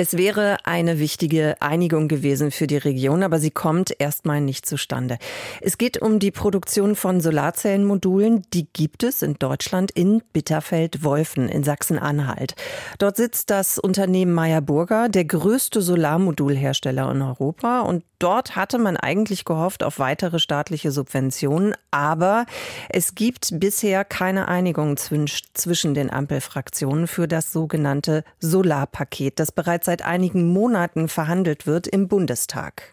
es wäre eine wichtige Einigung gewesen für die Region, aber sie kommt erstmal nicht zustande. Es geht um die Produktion von Solarzellenmodulen. Die gibt es in Deutschland in Bitterfeld-Wolfen in Sachsen-Anhalt. Dort sitzt das Unternehmen Meyer Burger, der größte Solarmodulhersteller in Europa. Und dort hatte man eigentlich gehofft auf weitere staatliche Subventionen. Aber es gibt bisher keine Einigung zwischen den Ampelfraktionen für das sogenannte Solarpaket, das bereits seit einigen Monaten verhandelt wird im Bundestag.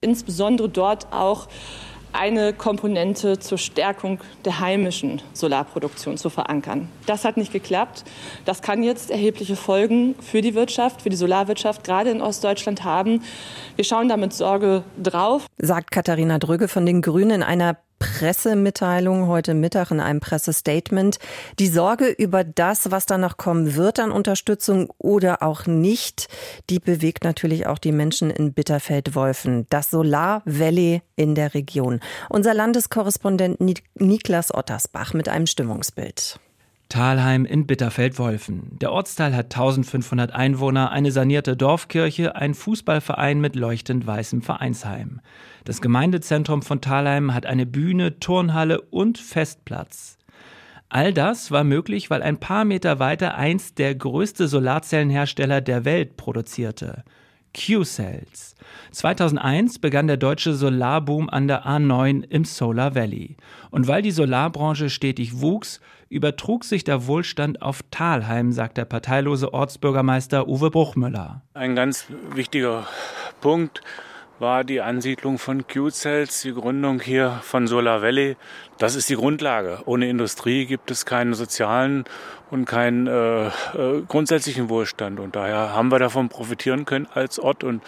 Insbesondere dort auch eine Komponente zur Stärkung der heimischen Solarproduktion zu verankern. Das hat nicht geklappt. Das kann jetzt erhebliche Folgen für die Wirtschaft, für die Solarwirtschaft gerade in Ostdeutschland haben. Wir schauen da mit Sorge drauf, sagt Katharina Drügge von den Grünen in einer Pressemitteilung heute Mittag in einem Pressestatement. Die Sorge über das, was da noch kommen wird an Unterstützung oder auch nicht, die bewegt natürlich auch die Menschen in Bitterfeld-Wolfen. Das Solar Valley in der Region. Unser Landeskorrespondent Niklas Ottersbach mit einem Stimmungsbild. Talheim in Bitterfeld-Wolfen. Der Ortsteil hat 1500 Einwohner, eine sanierte Dorfkirche, ein Fußballverein mit leuchtend weißem Vereinsheim. Das Gemeindezentrum von Talheim hat eine Bühne, Turnhalle und Festplatz. All das war möglich, weil ein paar Meter weiter einst der größte Solarzellenhersteller der Welt produzierte. Q-Cells. 2001 begann der deutsche Solarboom an der A9 im Solar Valley. Und weil die Solarbranche stetig wuchs, übertrug sich der Wohlstand auf Talheim, sagt der parteilose Ortsbürgermeister Uwe Bruchmüller. Ein ganz wichtiger Punkt war die Ansiedlung von Q-Cells, die Gründung hier von Solar Valley. Das ist die Grundlage. Ohne Industrie gibt es keinen sozialen und keinen äh, äh, grundsätzlichen Wohlstand. Und daher haben wir davon profitieren können als Ort. Und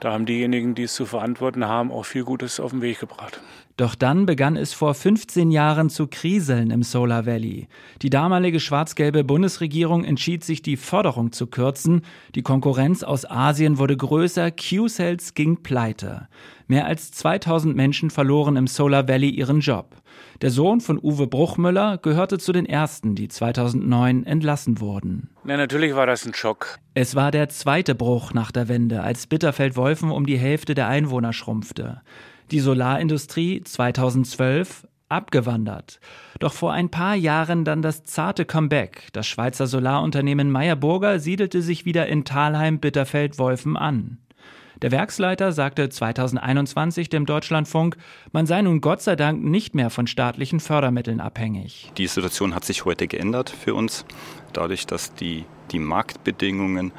da haben diejenigen, die es zu verantworten haben, auch viel Gutes auf den Weg gebracht. Doch dann begann es vor 15 Jahren zu kriseln im Solar Valley. Die damalige schwarz-gelbe Bundesregierung entschied sich, die Förderung zu kürzen. Die Konkurrenz aus Asien wurde größer, Q-Cells ging pleite. Mehr als 2000 Menschen verloren im Solar Valley ihren Job. Der Sohn von Uwe Bruchmüller gehörte zu den ersten, die 2009 entlassen wurden. Ja, natürlich war das ein Schock. Es war der zweite Bruch nach der Wende, als Bitterfeld-Wolfen um die Hälfte der Einwohner schrumpfte die Solarindustrie 2012 abgewandert. Doch vor ein paar Jahren dann das zarte Comeback. Das Schweizer Solarunternehmen Meyer Burger siedelte sich wieder in Thalheim-Bitterfeld-Wolfen an. Der Werksleiter sagte 2021 dem Deutschlandfunk, man sei nun Gott sei Dank nicht mehr von staatlichen Fördermitteln abhängig. Die Situation hat sich heute geändert für uns, dadurch, dass die, die Marktbedingungen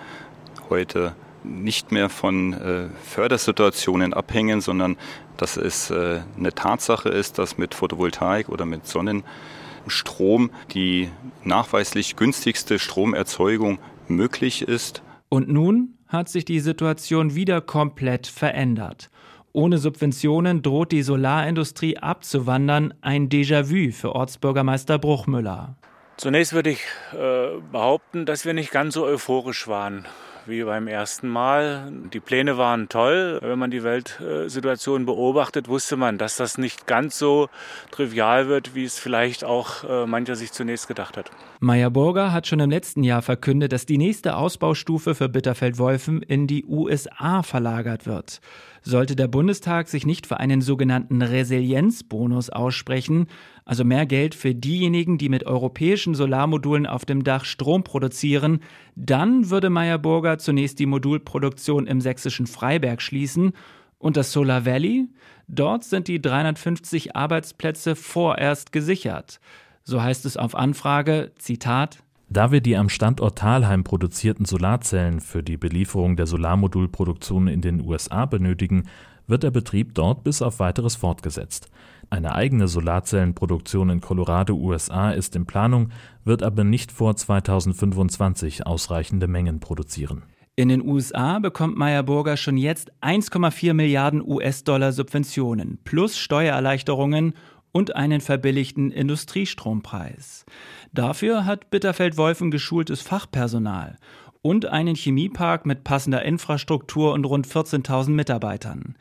heute nicht mehr von äh, Fördersituationen abhängen, sondern dass es äh, eine Tatsache ist, dass mit Photovoltaik oder mit Sonnenstrom die nachweislich günstigste Stromerzeugung möglich ist. Und nun hat sich die Situation wieder komplett verändert. Ohne Subventionen droht die Solarindustrie abzuwandern, ein Déjà-vu für Ortsbürgermeister Bruchmüller. Zunächst würde ich äh, behaupten, dass wir nicht ganz so euphorisch waren wie beim ersten Mal. Die Pläne waren toll. Wenn man die Weltsituation beobachtet, wusste man, dass das nicht ganz so trivial wird, wie es vielleicht auch äh, mancher sich zunächst gedacht hat. Meyer Burger hat schon im letzten Jahr verkündet, dass die nächste Ausbaustufe für Bitterfeld-Wolfen in die USA verlagert wird. Sollte der Bundestag sich nicht für einen sogenannten Resilienzbonus aussprechen, also mehr Geld für diejenigen, die mit europäischen Solarmodulen auf dem Dach Strom produzieren, dann würde Meyer Burger zunächst die Modulproduktion im sächsischen Freiberg schließen und das Solar Valley? Dort sind die 350 Arbeitsplätze vorerst gesichert. So heißt es auf Anfrage, Zitat, da wir die am Standort Thalheim produzierten Solarzellen für die Belieferung der Solarmodulproduktion in den USA benötigen, wird der Betrieb dort bis auf weiteres fortgesetzt. Eine eigene Solarzellenproduktion in Colorado, USA ist in Planung, wird aber nicht vor 2025 ausreichende Mengen produzieren. In den USA bekommt Meyer Burger schon jetzt 1,4 Milliarden US-Dollar Subventionen plus Steuererleichterungen und einen verbilligten Industriestrompreis. Dafür hat Bitterfeld-Wolfen geschultes Fachpersonal und einen Chemiepark mit passender Infrastruktur und rund 14.000 Mitarbeitern.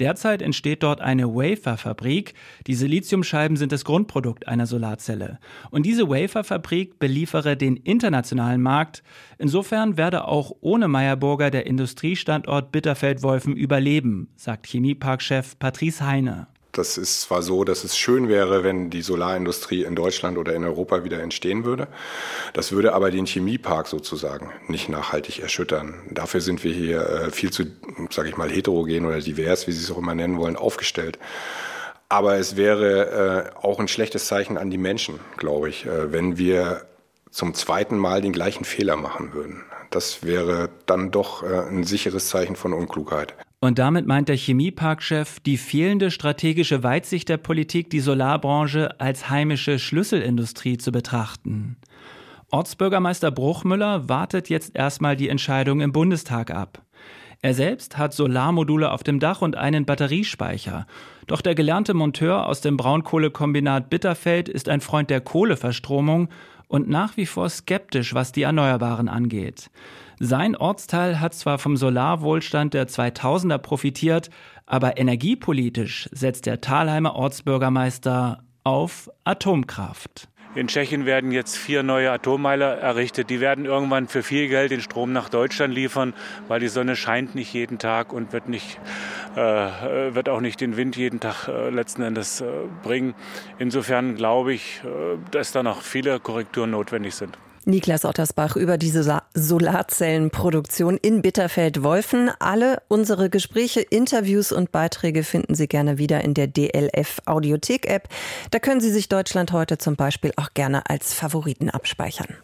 Derzeit entsteht dort eine Waferfabrik. Die Siliziumscheiben sind das Grundprodukt einer Solarzelle. Und diese Waferfabrik beliefere den internationalen Markt. Insofern werde auch ohne Meyerburger der Industriestandort Bitterfeld-Wolfen überleben, sagt Chemieparkchef Patrice Heine. Das ist zwar so, dass es schön wäre, wenn die Solarindustrie in Deutschland oder in Europa wieder entstehen würde. Das würde aber den Chemiepark sozusagen nicht nachhaltig erschüttern. Dafür sind wir hier äh, viel zu, sage ich mal, heterogen oder divers, wie Sie es auch immer nennen wollen, aufgestellt. Aber es wäre äh, auch ein schlechtes Zeichen an die Menschen, glaube ich, äh, wenn wir zum zweiten Mal den gleichen Fehler machen würden. Das wäre dann doch ein sicheres Zeichen von Unklugheit. Und damit meint der Chemieparkchef die fehlende strategische Weitsicht der Politik, die Solarbranche als heimische Schlüsselindustrie zu betrachten. Ortsbürgermeister Bruchmüller wartet jetzt erstmal die Entscheidung im Bundestag ab. Er selbst hat Solarmodule auf dem Dach und einen Batteriespeicher. Doch der gelernte Monteur aus dem Braunkohlekombinat Bitterfeld ist ein Freund der Kohleverstromung und nach wie vor skeptisch, was die Erneuerbaren angeht. Sein Ortsteil hat zwar vom Solarwohlstand der 2000er profitiert, aber energiepolitisch setzt der Thalheimer Ortsbürgermeister auf Atomkraft. In Tschechien werden jetzt vier neue Atommeiler errichtet. Die werden irgendwann für viel Geld den Strom nach Deutschland liefern, weil die Sonne scheint nicht jeden Tag und wird, nicht, wird auch nicht den Wind jeden Tag äh, letzten Endes äh, bringen. Insofern glaube ich, äh, dass da noch viele Korrekturen notwendig sind. Niklas Ottersbach über diese Solarzellenproduktion in Bitterfeld-Wolfen. Alle unsere Gespräche, Interviews und Beiträge finden Sie gerne wieder in der DLF Audiothek-App. Da können Sie sich Deutschland heute zum Beispiel auch gerne als Favoriten abspeichern.